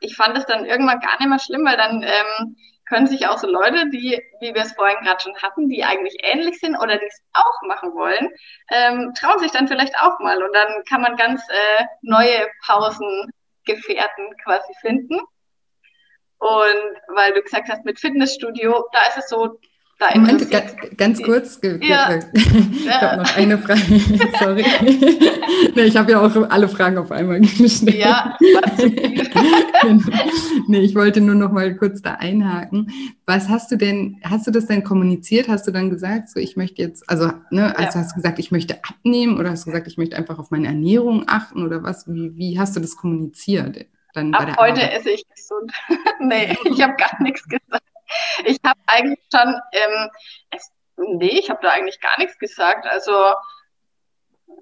ich fand es dann irgendwann gar nicht mehr schlimm, weil dann ähm, können sich auch so Leute, die, wie wir es vorhin gerade schon hatten, die eigentlich ähnlich sind oder die es auch machen wollen, ähm, trauen sich dann vielleicht auch mal und dann kann man ganz äh, neue Pausen Gefährten quasi finden. Und weil du gesagt hast, mit Fitnessstudio, da ist es so, da Moment, ganz, ganz kurz, ja. ich habe noch eine Frage, sorry. nee, ich habe ja auch alle Fragen auf einmal gestellt. Ja, nee, ich wollte nur noch mal kurz da einhaken. Was hast du denn, hast du das denn kommuniziert? Hast du dann gesagt, so ich möchte jetzt, also, ne, also ja. hast du gesagt, ich möchte abnehmen oder hast du gesagt, ich möchte einfach auf meine Ernährung achten oder was? Wie, wie hast du das kommuniziert? Ab heute Arbeit? esse ich gesund. nee, ich habe gar nichts gesagt. Ich habe eigentlich schon, ähm, es, nee, ich habe da eigentlich gar nichts gesagt. Also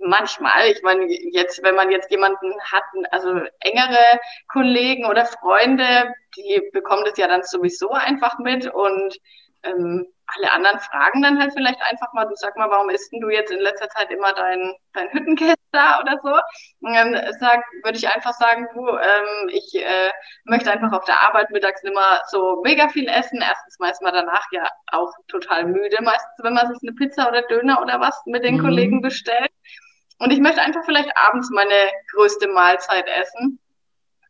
manchmal, ich meine, jetzt, wenn man jetzt jemanden hat, also engere Kollegen oder Freunde, die bekommen das ja dann sowieso einfach mit und ähm, alle anderen fragen dann halt vielleicht einfach mal, du sag mal, warum isst denn du jetzt in letzter Zeit immer dein, dein Hüttenkäse da oder so? Und dann sag, würde ich einfach sagen, du, ähm, ich äh, möchte einfach auf der Arbeit mittags immer so mega viel essen. Erstens mal ist man danach ja auch total müde, meistens, wenn man sich eine Pizza oder Döner oder was mit den mhm. Kollegen bestellt. Und ich möchte einfach vielleicht abends meine größte Mahlzeit essen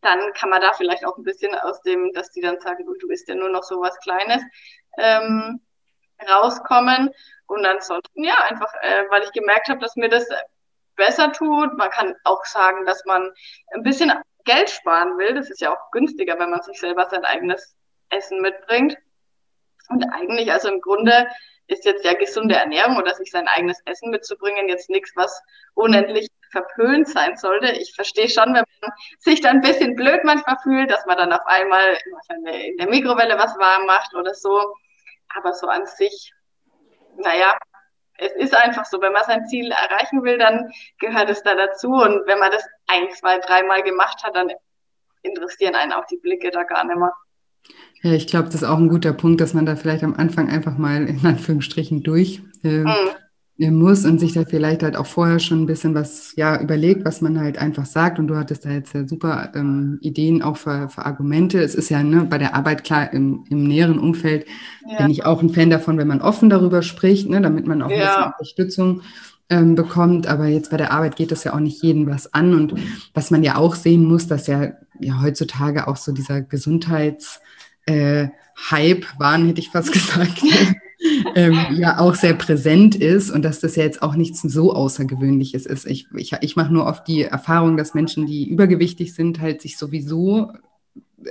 dann kann man da vielleicht auch ein bisschen aus dem, dass die dann sagen, du, du isst ja nur noch so was Kleines, ähm, rauskommen. Und ansonsten, ja, einfach, äh, weil ich gemerkt habe, dass mir das besser tut. Man kann auch sagen, dass man ein bisschen Geld sparen will. Das ist ja auch günstiger, wenn man sich selber sein eigenes Essen mitbringt. Und eigentlich, also im Grunde, ist jetzt ja gesunde Ernährung oder sich sein eigenes Essen mitzubringen jetzt nichts, was unendlich verpönt sein sollte. Ich verstehe schon, wenn man sich dann ein bisschen blöd manchmal fühlt, dass man dann auf einmal in der Mikrowelle was warm macht oder so. Aber so an sich, naja, es ist einfach so, wenn man sein Ziel erreichen will, dann gehört es da dazu. Und wenn man das ein, zwei, dreimal gemacht hat, dann interessieren einen auch die Blicke da gar nicht mehr. Ja, ich glaube, das ist auch ein guter Punkt, dass man da vielleicht am Anfang einfach mal in Anführungsstrichen durch äh, mhm. Muss und sich da vielleicht halt auch vorher schon ein bisschen was ja überlegt, was man halt einfach sagt. Und du hattest da jetzt ja super ähm, Ideen auch für, für Argumente. Es ist ja ne, bei der Arbeit klar im, im näheren Umfeld ja. bin ich auch ein Fan davon, wenn man offen darüber spricht, ne, damit man auch ja. ein bisschen Unterstützung ähm, bekommt. Aber jetzt bei der Arbeit geht das ja auch nicht jedem was an. Und was man ja auch sehen muss, dass ja, ja heutzutage auch so dieser Gesundheits- äh, Hype waren, hätte ich fast gesagt, ähm, ja auch sehr präsent ist und dass das ja jetzt auch nichts so Außergewöhnliches ist. Ich, ich, ich mache nur oft die Erfahrung, dass Menschen, die übergewichtig sind, halt sich sowieso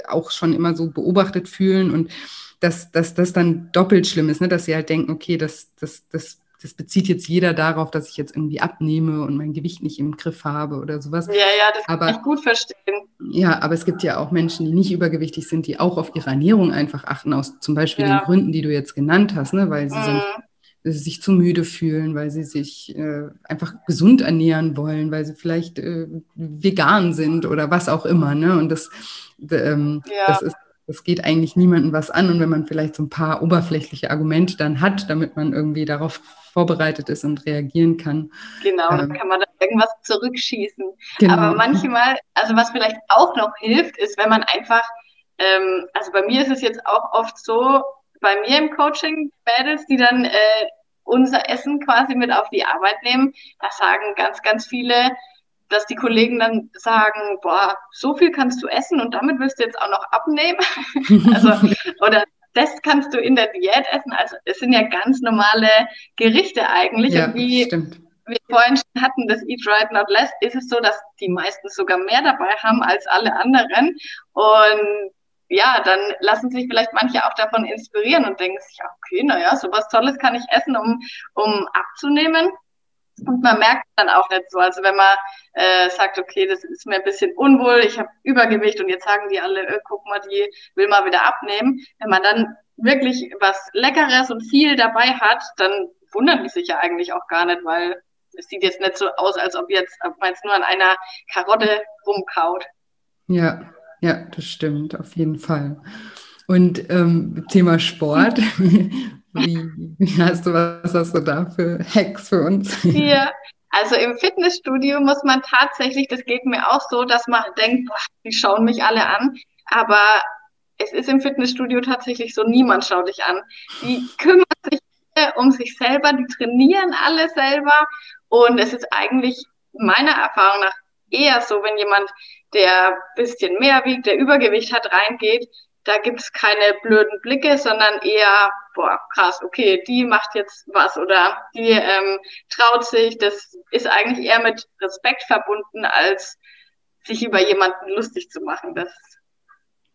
auch schon immer so beobachtet fühlen und dass, das dann doppelt schlimm ist, ne? dass sie halt denken, okay, das, das, das das bezieht jetzt jeder darauf, dass ich jetzt irgendwie abnehme und mein Gewicht nicht im Griff habe oder sowas. Ja, ja, das aber, kann ich gut verstehen. Ja, aber es gibt ja auch Menschen, die nicht übergewichtig sind, die auch auf ihre Ernährung einfach achten, aus zum Beispiel ja. den Gründen, die du jetzt genannt hast, ne? weil sie, mhm. sie sich zu müde fühlen, weil sie sich äh, einfach gesund ernähren wollen, weil sie vielleicht äh, vegan sind oder was auch immer. Ne? Und das, ähm, ja. das ist das geht eigentlich niemandem was an. Und wenn man vielleicht so ein paar oberflächliche Argumente dann hat, damit man irgendwie darauf vorbereitet ist und reagieren kann. Genau, ähm, dann kann man da irgendwas zurückschießen. Genau. Aber manchmal, also was vielleicht auch noch hilft, ist, wenn man einfach, ähm, also bei mir ist es jetzt auch oft so, bei mir im Coaching, Mädels, die dann äh, unser Essen quasi mit auf die Arbeit nehmen, da sagen ganz, ganz viele, dass die Kollegen dann sagen, boah, so viel kannst du essen und damit wirst du jetzt auch noch abnehmen. also, oder das kannst du in der Diät essen. Also es sind ja ganz normale Gerichte eigentlich. Ja, und wie stimmt. wir vorhin schon hatten, das Eat Right Not Less, ist es so, dass die meisten sogar mehr dabei haben als alle anderen. Und ja, dann lassen sich vielleicht manche auch davon inspirieren und denken sich, okay, naja, sowas Tolles kann ich essen, um, um abzunehmen. Und man merkt dann auch nicht so. Also wenn man äh, sagt, okay, das ist mir ein bisschen unwohl, ich habe Übergewicht und jetzt sagen die alle, äh, guck mal, die will mal wieder abnehmen. Wenn man dann wirklich was Leckeres und viel dabei hat, dann wundern die sich ja eigentlich auch gar nicht, weil es sieht jetzt nicht so aus, als ob jetzt, man jetzt nur an einer Karotte rumkaut. Ja, ja, das stimmt, auf jeden Fall. Und ähm, Thema Sport. Wie, wie hast du was hast du da für Hacks für uns? Ja, also im Fitnessstudio muss man tatsächlich, das geht mir auch so, dass man denkt, boah, die schauen mich alle an, aber es ist im Fitnessstudio tatsächlich so, niemand schaut dich an. Die kümmern sich um sich selber, die trainieren alle selber und es ist eigentlich meiner Erfahrung nach eher so, wenn jemand, der bisschen mehr wiegt, der Übergewicht hat, reingeht, da gibt es keine blöden Blicke, sondern eher, boah, krass, okay, die macht jetzt was oder die ähm, traut sich. Das ist eigentlich eher mit Respekt verbunden, als sich über jemanden lustig zu machen. Das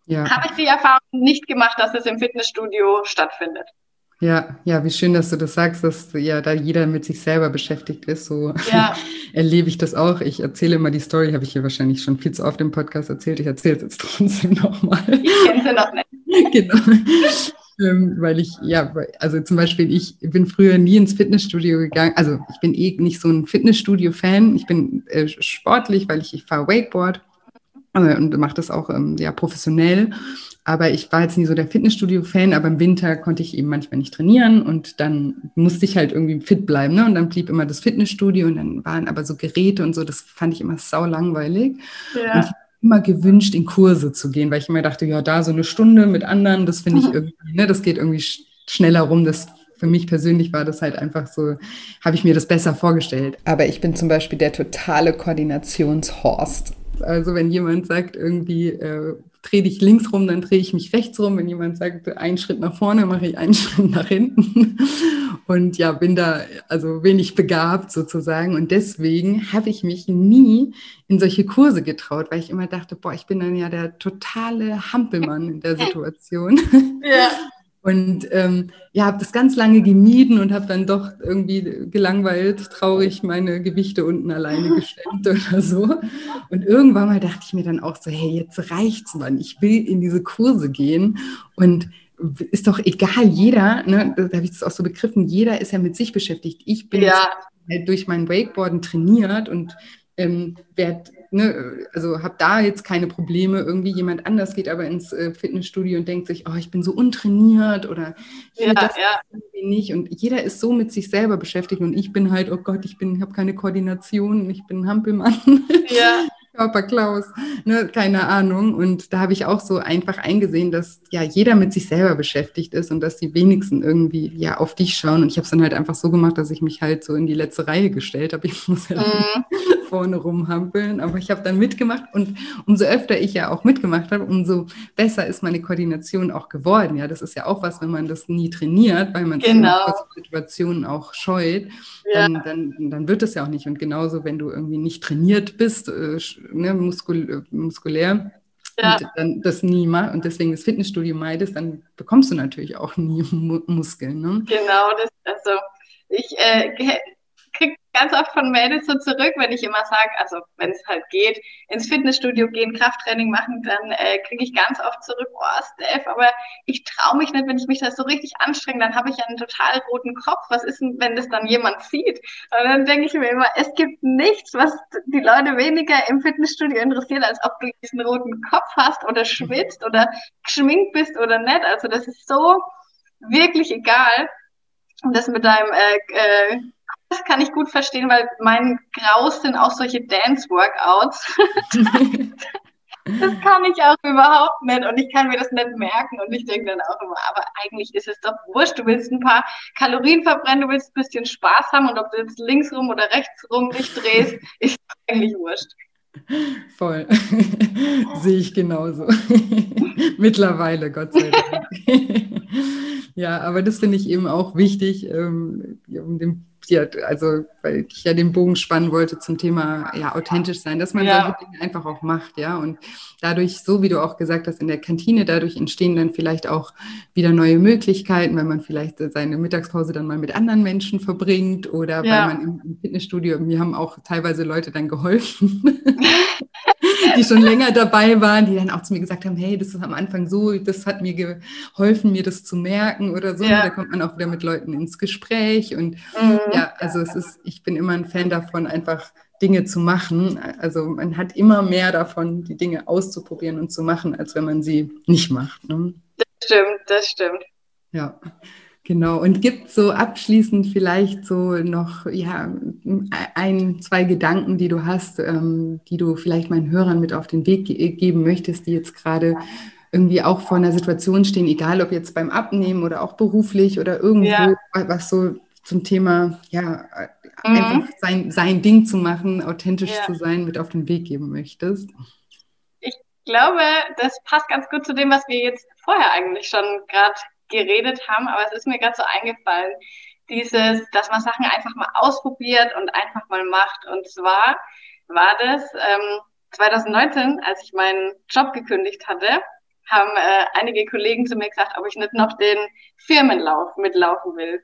ja. habe ich die Erfahrung nicht gemacht, dass es im Fitnessstudio stattfindet. Ja, ja, wie schön, dass du das sagst, dass ja da jeder mit sich selber beschäftigt ist. So ja. erlebe ich das auch. Ich erzähle immer die Story, habe ich hier wahrscheinlich schon viel zu oft im Podcast erzählt. Ich erzähle es jetzt trotzdem nochmal. Ich kenne sie noch nicht. genau. Ähm, weil ich, ja, also zum Beispiel, ich bin früher nie ins Fitnessstudio gegangen. Also ich bin eh nicht so ein Fitnessstudio-Fan. Ich bin äh, sportlich, weil ich, ich fahre Wakeboard äh, und mache das auch ähm, ja, professionell. Aber ich war jetzt nie so der Fitnessstudio-Fan, aber im Winter konnte ich eben manchmal nicht trainieren und dann musste ich halt irgendwie fit bleiben. Ne? Und dann blieb immer das Fitnessstudio und dann waren aber so Geräte und so, das fand ich immer sau langweilig. Ja. Und ich habe immer gewünscht, in Kurse zu gehen, weil ich immer dachte, ja, da so eine Stunde mit anderen, das finde ich mhm. irgendwie, ne, das geht irgendwie schneller rum. Das für mich persönlich war das halt einfach so, habe ich mir das besser vorgestellt. Aber ich bin zum Beispiel der totale Koordinationshorst. Also wenn jemand sagt irgendwie, äh, dreh dich links rum, dann drehe ich mich rechts rum. Wenn jemand sagt, einen Schritt nach vorne, mache ich einen Schritt nach hinten. Und ja, bin da also wenig begabt sozusagen. Und deswegen habe ich mich nie in solche Kurse getraut, weil ich immer dachte, boah, ich bin dann ja der totale Hampelmann in der Situation. Ja. Und ähm, ja, habe das ganz lange gemieden und habe dann doch irgendwie gelangweilt, traurig meine Gewichte unten alleine gestemmt oder so. Und irgendwann mal dachte ich mir dann auch so, hey, jetzt reicht's, Mann. Ich will in diese Kurse gehen und ist doch egal, jeder, ne, da habe ich das auch so begriffen, jeder ist ja mit sich beschäftigt. Ich bin ja. halt durch mein Wakeboarden trainiert und ähm, werd, ne, also habe da jetzt keine Probleme. Irgendwie jemand anders geht aber ins äh, Fitnessstudio und denkt sich, oh, ich bin so untrainiert oder ich ja, das ja. irgendwie nicht. Und jeder ist so mit sich selber beschäftigt und ich bin halt, oh Gott, ich bin, habe keine Koordination, ich bin ein Hampelmann. Ja. Körperklaus, ne, keine Ahnung. Und da habe ich auch so einfach eingesehen, dass ja jeder mit sich selber beschäftigt ist und dass die wenigsten irgendwie ja auf dich schauen. Und ich habe es dann halt einfach so gemacht, dass ich mich halt so in die letzte Reihe gestellt habe. Ich muss ja mm. Vorne rumhampeln, aber ich habe dann mitgemacht und umso öfter ich ja auch mitgemacht habe, umso besser ist meine Koordination auch geworden. Ja, das ist ja auch was, wenn man das nie trainiert, weil man genau. Situationen auch scheut, ja. dann, dann, dann wird es ja auch nicht. Und genauso, wenn du irgendwie nicht trainiert bist, äh, ne, muskul muskulär, ja. und dann das nie machst und deswegen das Fitnessstudio meidest, dann bekommst du natürlich auch nie Muskeln. Ne? Genau, das, also ich äh, kriege ganz oft von Mädels so zurück, wenn ich immer sage, also wenn es halt geht, ins Fitnessstudio gehen, Krafttraining machen, dann äh, kriege ich ganz oft zurück, oh Steph, aber ich traue mich nicht, wenn ich mich da so richtig anstrenge, dann habe ich einen total roten Kopf. Was ist denn, wenn das dann jemand sieht? Und dann denke ich mir immer, es gibt nichts, was die Leute weniger im Fitnessstudio interessiert, als ob du diesen roten Kopf hast oder schwitzt oder geschminkt bist oder nicht. Also das ist so wirklich egal. Und das mit deinem äh, äh, das kann ich gut verstehen, weil mein Graus sind auch solche Dance-Workouts. das kann ich auch überhaupt nicht und ich kann mir das nicht merken und ich denke dann auch immer, aber eigentlich ist es doch wurscht. Du willst ein paar Kalorien verbrennen, du willst ein bisschen Spaß haben und ob du jetzt links rum oder rechts rum dich drehst, ist eigentlich wurscht. Voll. Sehe ich genauso. Mittlerweile, Gott sei Dank. ja, aber das finde ich eben auch wichtig, ähm, um dem ja, also weil ich ja den Bogen spannen wollte zum Thema ja authentisch sein, dass man ja. solche Dinge einfach auch macht, ja. Und dadurch, so wie du auch gesagt hast, in der Kantine, dadurch entstehen dann vielleicht auch wieder neue Möglichkeiten, weil man vielleicht seine Mittagspause dann mal mit anderen Menschen verbringt oder ja. weil man im, im Fitnessstudio, mir haben auch teilweise Leute dann geholfen. die schon länger dabei waren, die dann auch zu mir gesagt haben, hey, das ist am Anfang so, das hat mir geholfen, mir das zu merken oder so. Ja. Da kommt man auch wieder mit Leuten ins Gespräch und mhm. ja, also es ist, ich bin immer ein Fan davon, einfach Dinge zu machen. Also man hat immer mehr davon, die Dinge auszuprobieren und zu machen, als wenn man sie nicht macht. Ne? Das stimmt, das stimmt. Ja. Genau, und gibt so abschließend vielleicht so noch ja, ein, zwei Gedanken, die du hast, ähm, die du vielleicht meinen Hörern mit auf den Weg ge geben möchtest, die jetzt gerade irgendwie auch vor einer Situation stehen, egal ob jetzt beim Abnehmen oder auch beruflich oder irgendwo, ja. was so zum Thema, ja, mhm. einfach sein, sein Ding zu machen, authentisch ja. zu sein, mit auf den Weg geben möchtest? Ich glaube, das passt ganz gut zu dem, was wir jetzt vorher eigentlich schon gerade geredet haben, aber es ist mir gerade so eingefallen, dieses, dass man Sachen einfach mal ausprobiert und einfach mal macht. Und zwar war das ähm, 2019, als ich meinen Job gekündigt hatte, haben äh, einige Kollegen zu mir gesagt, ob ich nicht noch den Firmenlauf mitlaufen will.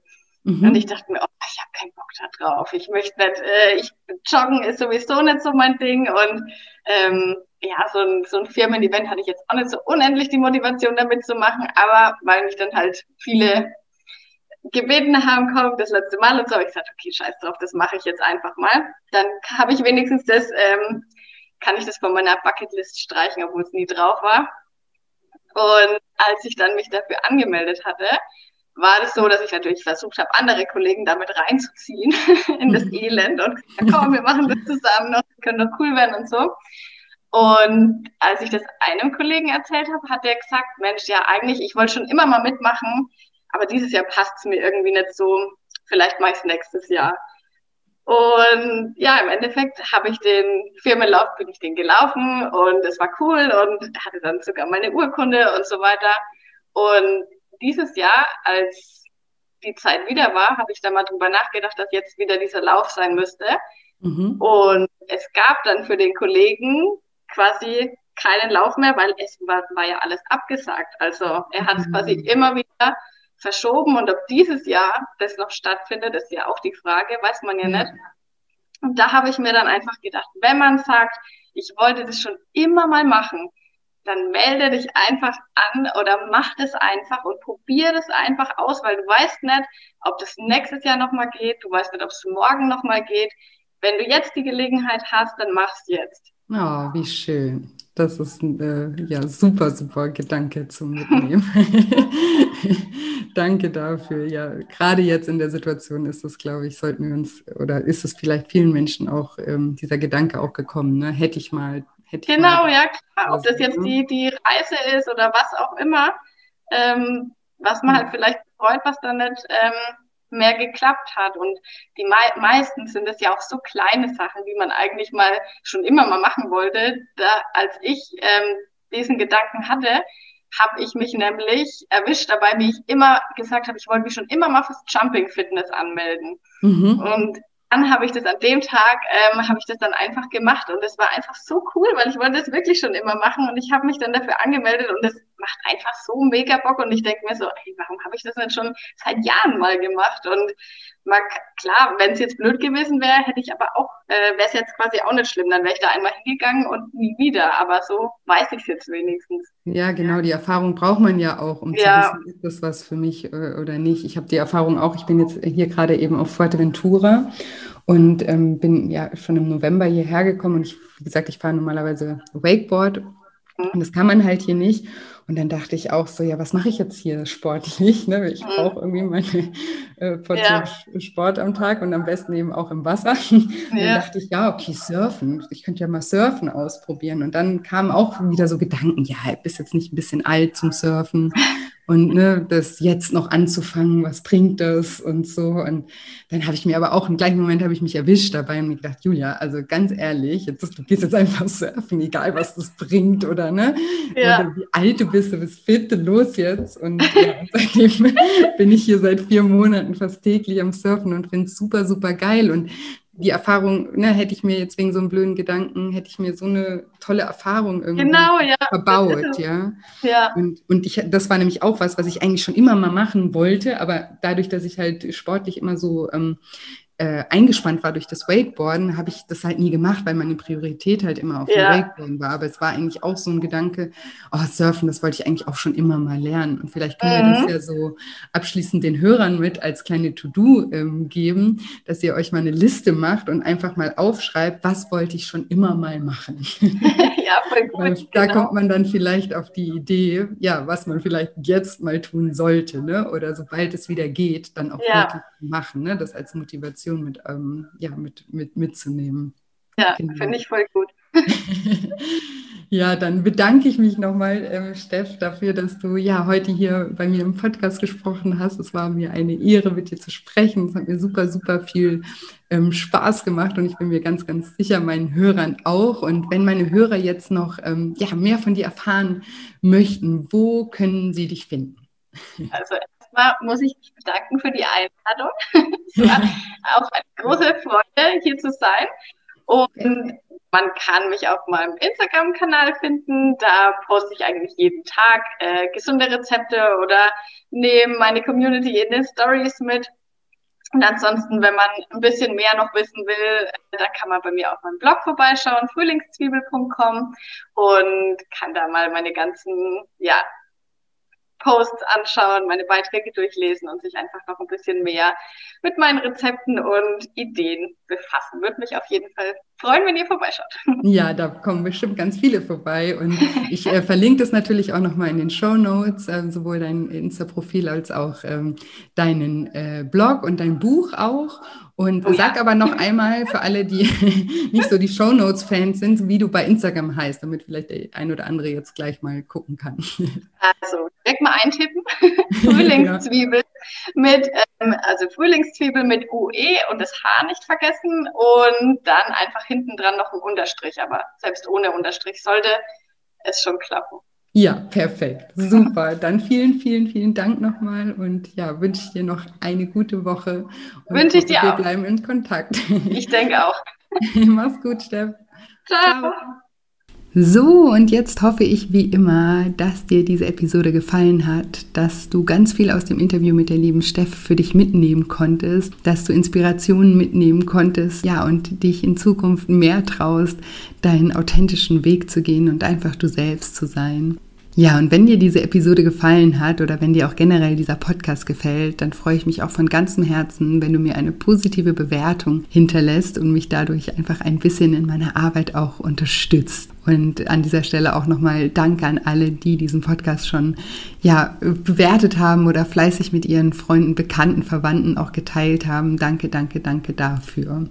Mhm. Und ich dachte mir, oh, ich habe keinen Bock da drauf. Ich möchte nicht, äh, ich, Joggen ist sowieso nicht so mein Ding und ähm, ja, so ein, so ein Firmen-Event hatte ich jetzt auch nicht so unendlich die Motivation damit zu machen, aber weil mich dann halt viele gebeten haben, komm, das letzte Mal und so, habe ich gesagt, okay, scheiß drauf, das mache ich jetzt einfach mal. Dann habe ich wenigstens das, ähm, kann ich das von meiner Bucketlist streichen, obwohl es nie drauf war. Und als ich dann mich dafür angemeldet hatte, war das so, dass ich natürlich versucht habe, andere Kollegen damit reinzuziehen in das mhm. Elend und gesagt, komm, wir machen das zusammen noch, wir können doch cool werden und so. Und als ich das einem Kollegen erzählt habe, hat der gesagt, Mensch, ja, eigentlich, ich wollte schon immer mal mitmachen, aber dieses Jahr passt es mir irgendwie nicht so. Vielleicht mache ich es nächstes Jahr. Und ja, im Endeffekt habe ich den Firmenlauf, bin ich den gelaufen und es war cool und hatte dann sogar meine Urkunde und so weiter. Und dieses Jahr, als die Zeit wieder war, habe ich da mal drüber nachgedacht, dass jetzt wieder dieser Lauf sein müsste. Mhm. Und es gab dann für den Kollegen quasi keinen Lauf mehr, weil es war, war ja alles abgesagt. Also er hat es mhm. quasi immer wieder verschoben und ob dieses Jahr das noch stattfindet, ist ja auch die Frage, weiß man ja, ja. nicht. Und da habe ich mir dann einfach gedacht, wenn man sagt, ich wollte das schon immer mal machen, dann melde dich einfach an oder mach das einfach und probier das einfach aus, weil du weißt nicht, ob das nächstes Jahr nochmal geht, du weißt nicht, ob es morgen nochmal geht. Wenn du jetzt die Gelegenheit hast, dann mach's jetzt. Oh, wie schön. Das ist ein äh, ja, super, super Gedanke zum Mitnehmen. Danke dafür. Ja, gerade jetzt in der Situation ist es, glaube ich, sollten wir uns, oder ist es vielleicht vielen Menschen auch ähm, dieser Gedanke auch gekommen, ne? Hätte ich mal, hätte Genau, ja klar. Ob das jetzt die, die Reise ist oder was auch immer, ähm, was man halt vielleicht freut, was dann nicht ähm, mehr geklappt hat. Und die mei meistens sind es ja auch so kleine Sachen, die man eigentlich mal schon immer mal machen wollte. Da, als ich ähm, diesen Gedanken hatte, habe ich mich nämlich erwischt dabei, wie ich immer gesagt habe, ich wollte mich schon immer mal fürs Jumping Fitness anmelden. Mhm. Und dann habe ich das an dem Tag, ähm, habe ich das dann einfach gemacht. Und es war einfach so cool, weil ich wollte das wirklich schon immer machen. Und ich habe mich dann dafür angemeldet und es macht einfach so mega Bock und ich denke mir so, ey, warum habe ich das nicht schon seit Jahren mal gemacht und mal, klar, wenn es jetzt blöd gewesen wäre, hätte ich aber auch, äh, wäre es jetzt quasi auch nicht schlimm, dann wäre ich da einmal hingegangen und nie wieder, aber so weiß ich es jetzt wenigstens. Ja, genau, die Erfahrung braucht man ja auch, um ja. zu wissen, ist das was für mich äh, oder nicht. Ich habe die Erfahrung auch, ich bin jetzt hier gerade eben auf Fuerteventura und ähm, bin ja schon im November hierher gekommen und ich, wie gesagt, ich fahre normalerweise Wakeboard mhm. und das kann man halt hier nicht. Und dann dachte ich auch so, ja, was mache ich jetzt hier sportlich? Ne? Ich mhm. brauche irgendwie meine äh, Portion ja. Sport am Tag und am besten eben auch im Wasser. Und ja. dann dachte ich, ja, okay, surfen. Ich könnte ja mal surfen ausprobieren. Und dann kamen auch wieder so Gedanken, ja, bist jetzt nicht ein bisschen alt zum Surfen. Und ne, das jetzt noch anzufangen, was bringt das und so. Und dann habe ich mir aber auch im gleichen Moment habe ich mich erwischt dabei und mir gedacht, Julia, also ganz ehrlich, jetzt, du gehst jetzt einfach surfen, egal was das bringt oder ne, ja. oder wie alt du bist, du bist fit, los jetzt. Und ja, seitdem bin ich hier seit vier Monaten fast täglich am Surfen und finde es super, super geil. Und die Erfahrung, ne, hätte ich mir jetzt wegen so einem blöden Gedanken, hätte ich mir so eine tolle Erfahrung irgendwie genau, ja. verbaut, ja. ja. Und, und ich, das war nämlich auch was, was ich eigentlich schon immer mal machen wollte, aber dadurch, dass ich halt sportlich immer so ähm, äh, eingespannt war durch das Wakeboarden, habe ich das halt nie gemacht, weil meine Priorität halt immer auf ja. dem Wakeboarden war. Aber es war eigentlich auch so ein Gedanke, oh, Surfen, das wollte ich eigentlich auch schon immer mal lernen. Und vielleicht können mhm. wir das mhm. ja so abschließend den Hörern mit als kleine To-Do ähm, geben, dass ihr euch mal eine Liste macht und einfach mal aufschreibt, was wollte ich schon immer mal machen. ja, voll gut. Da genau. kommt man dann vielleicht auf die Idee, ja, was man vielleicht jetzt mal tun sollte, ne? Oder sobald es wieder geht, dann auch ja. wirklich machen, ne? Das als Motivation Motivation mit, ähm, ja, mit, mit, mitzunehmen. Ja, genau. finde ich voll gut. ja, dann bedanke ich mich nochmal, ähm, Steff, dafür, dass du ja heute hier bei mir im Podcast gesprochen hast. Es war mir eine Ehre, mit dir zu sprechen. Es hat mir super, super viel ähm, Spaß gemacht und ich bin mir ganz, ganz sicher, meinen Hörern auch. Und wenn meine Hörer jetzt noch ähm, ja, mehr von dir erfahren möchten, wo können sie dich finden? Also erstmal muss ich mich bedanken für die Einladung. es war auch eine große Freude, hier zu sein. Und man kann mich auf meinem Instagram-Kanal finden. Da poste ich eigentlich jeden Tag äh, gesunde Rezepte oder nehme meine Community in den Stories mit. Und ansonsten, wenn man ein bisschen mehr noch wissen will, dann kann man bei mir auf meinem Blog vorbeischauen, frühlingszwiebel.com und kann da mal meine ganzen ja, Posts anschauen, meine Beiträge durchlesen und sich einfach noch ein bisschen mehr mit meinen Rezepten und Ideen befassen. Würde mich auf jeden Fall freuen, wenn ihr vorbeischaut. Ja, da kommen bestimmt ganz viele vorbei und ich äh, verlinke das natürlich auch nochmal in den Show Notes, äh, sowohl dein Insta-Profil als auch ähm, deinen äh, Blog und dein Buch auch. Und oh, sag ja. aber noch einmal für alle, die nicht so die Show Notes fans sind, wie du bei Instagram heißt, damit vielleicht der ein oder andere jetzt gleich mal gucken kann. Also direkt mal eintippen. Frühlingszwiebel mit, ähm, also Frühlingszwiebel mit UE und das H nicht vergessen und dann einfach hinten dran noch ein Unterstrich. Aber selbst ohne Unterstrich sollte es schon klappen. Ja, perfekt. Super. Dann vielen, vielen, vielen Dank nochmal und ja, wünsche ich dir noch eine gute Woche. Wünsche ich dir wir auch. Wir bleiben in Kontakt. Ich denke auch. Mach's gut, Steff. Ciao. Ciao. So, und jetzt hoffe ich wie immer, dass dir diese Episode gefallen hat, dass du ganz viel aus dem Interview mit der lieben Steff für dich mitnehmen konntest, dass du Inspirationen mitnehmen konntest, ja, und dich in Zukunft mehr traust, deinen authentischen Weg zu gehen und einfach du selbst zu sein. Ja, und wenn dir diese Episode gefallen hat oder wenn dir auch generell dieser Podcast gefällt, dann freue ich mich auch von ganzem Herzen, wenn du mir eine positive Bewertung hinterlässt und mich dadurch einfach ein bisschen in meiner Arbeit auch unterstützt. Und an dieser Stelle auch nochmal Danke an alle, die diesen Podcast schon ja, bewertet haben oder fleißig mit ihren Freunden, Bekannten, Verwandten auch geteilt haben. Danke, danke, danke dafür.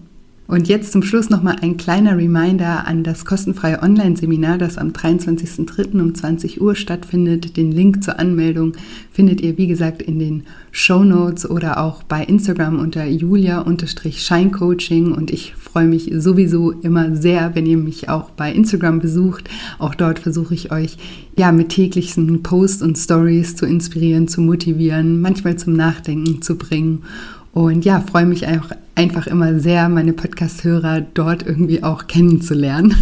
Und jetzt zum Schluss nochmal ein kleiner Reminder an das kostenfreie Online-Seminar, das am 23.03. um 20 Uhr stattfindet. Den Link zur Anmeldung findet ihr, wie gesagt, in den Show Notes oder auch bei Instagram unter julia-scheincoaching. Und ich freue mich sowieso immer sehr, wenn ihr mich auch bei Instagram besucht. Auch dort versuche ich euch ja mit täglichen Posts und Stories zu inspirieren, zu motivieren, manchmal zum Nachdenken zu bringen. Und ja, freue mich einfach, einfach immer sehr, meine Podcast-Hörer dort irgendwie auch kennenzulernen.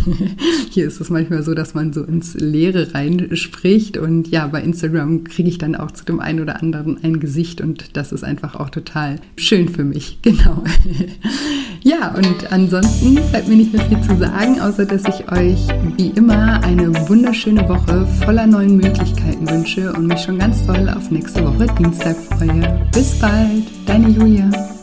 Hier ist es manchmal so, dass man so ins Leere reinspricht. Und ja, bei Instagram kriege ich dann auch zu dem einen oder anderen ein Gesicht und das ist einfach auch total schön für mich. Genau. Ja, und ansonsten bleibt mir nicht mehr viel zu sagen, außer dass ich euch wie immer eine wunderschöne Woche voller neuen Möglichkeiten wünsche und mich schon ganz toll auf nächste Woche Dienstag freue. Bis bald, deine Julia.